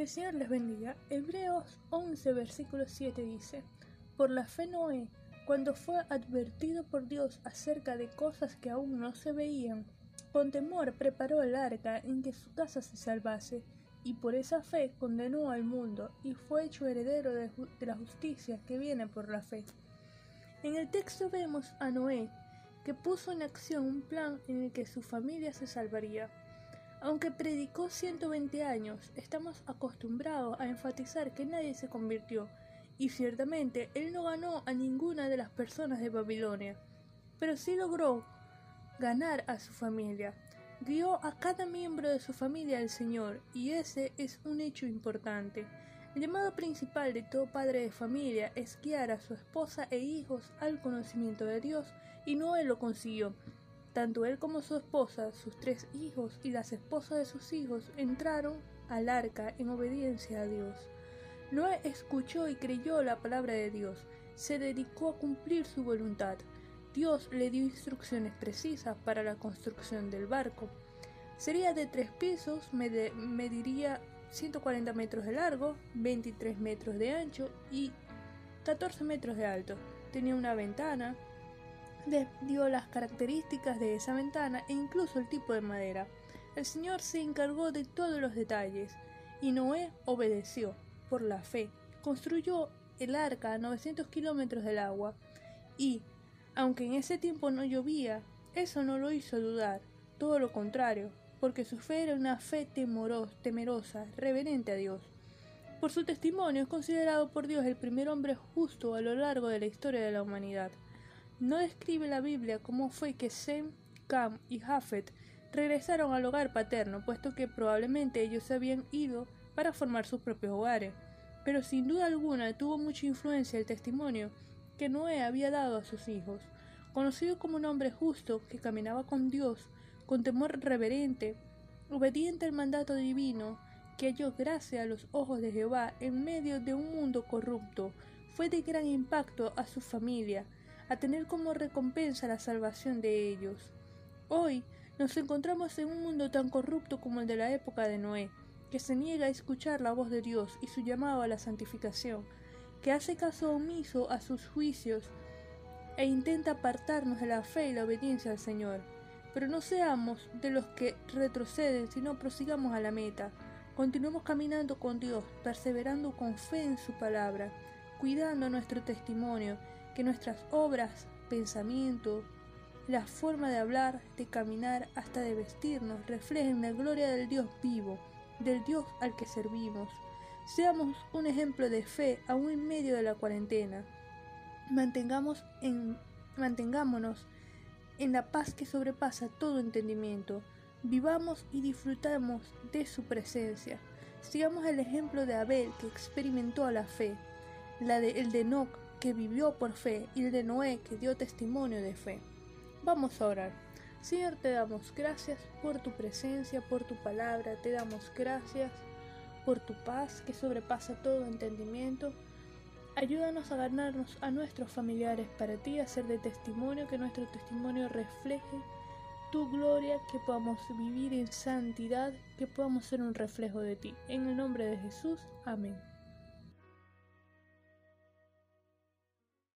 Que el Señor les bendiga. Hebreos 11, versículo 7 dice, Por la fe Noé, cuando fue advertido por Dios acerca de cosas que aún no se veían, con temor preparó el arca en que su casa se salvase, y por esa fe condenó al mundo, y fue hecho heredero de, de la justicia que viene por la fe. En el texto vemos a Noé, que puso en acción un plan en el que su familia se salvaría. Aunque predicó 120 años, estamos acostumbrados a enfatizar que nadie se convirtió, y ciertamente él no ganó a ninguna de las personas de Babilonia, pero sí logró ganar a su familia. Guió a cada miembro de su familia al Señor, y ese es un hecho importante. El llamado principal de todo padre de familia es guiar a su esposa e hijos al conocimiento de Dios, y Noé lo consiguió. Tanto él como su esposa, sus tres hijos y las esposas de sus hijos entraron al arca en obediencia a Dios. Noé escuchó y creyó la palabra de Dios, se dedicó a cumplir su voluntad. Dios le dio instrucciones precisas para la construcción del barco. Sería de tres pisos, mediría 140 metros de largo, 23 metros de ancho y 14 metros de alto. Tenía una ventana, dio las características de esa ventana e incluso el tipo de madera. El Señor se encargó de todos los detalles y Noé obedeció por la fe. Construyó el arca a 900 kilómetros del agua y, aunque en ese tiempo no llovía, eso no lo hizo dudar, todo lo contrario, porque su fe era una fe temerosa, reverente a Dios. Por su testimonio es considerado por Dios el primer hombre justo a lo largo de la historia de la humanidad. No describe la Biblia cómo fue que Sem, Cam y Jafet regresaron al hogar paterno, puesto que probablemente ellos se habían ido para formar sus propios hogares. Pero sin duda alguna tuvo mucha influencia el testimonio que Noé había dado a sus hijos. Conocido como un hombre justo que caminaba con Dios, con temor reverente, obediente al mandato divino, que halló gracia a los ojos de Jehová en medio de un mundo corrupto, fue de gran impacto a su familia, a tener como recompensa la salvación de ellos. Hoy nos encontramos en un mundo tan corrupto como el de la época de Noé, que se niega a escuchar la voz de Dios y su llamado a la santificación, que hace caso omiso a sus juicios e intenta apartarnos de la fe y la obediencia al Señor. Pero no seamos de los que retroceden, sino prosigamos a la meta. Continuemos caminando con Dios, perseverando con fe en su palabra, cuidando nuestro testimonio que nuestras obras, pensamiento, la forma de hablar, de caminar, hasta de vestirnos, reflejen la gloria del Dios vivo, del Dios al que servimos. Seamos un ejemplo de fe aún en medio de la cuarentena. Mantengamos en, mantengámonos en la paz que sobrepasa todo entendimiento. Vivamos y disfrutamos de su presencia. Sigamos el ejemplo de Abel que experimentó la fe, la de el de Enoch que vivió por fe, y el de Noé, que dio testimonio de fe. Vamos a orar. Señor, te damos gracias por tu presencia, por tu palabra, te damos gracias por tu paz que sobrepasa todo entendimiento. Ayúdanos a ganarnos a nuestros familiares para ti, a ser de testimonio, que nuestro testimonio refleje tu gloria, que podamos vivir en santidad, que podamos ser un reflejo de ti. En el nombre de Jesús, amén.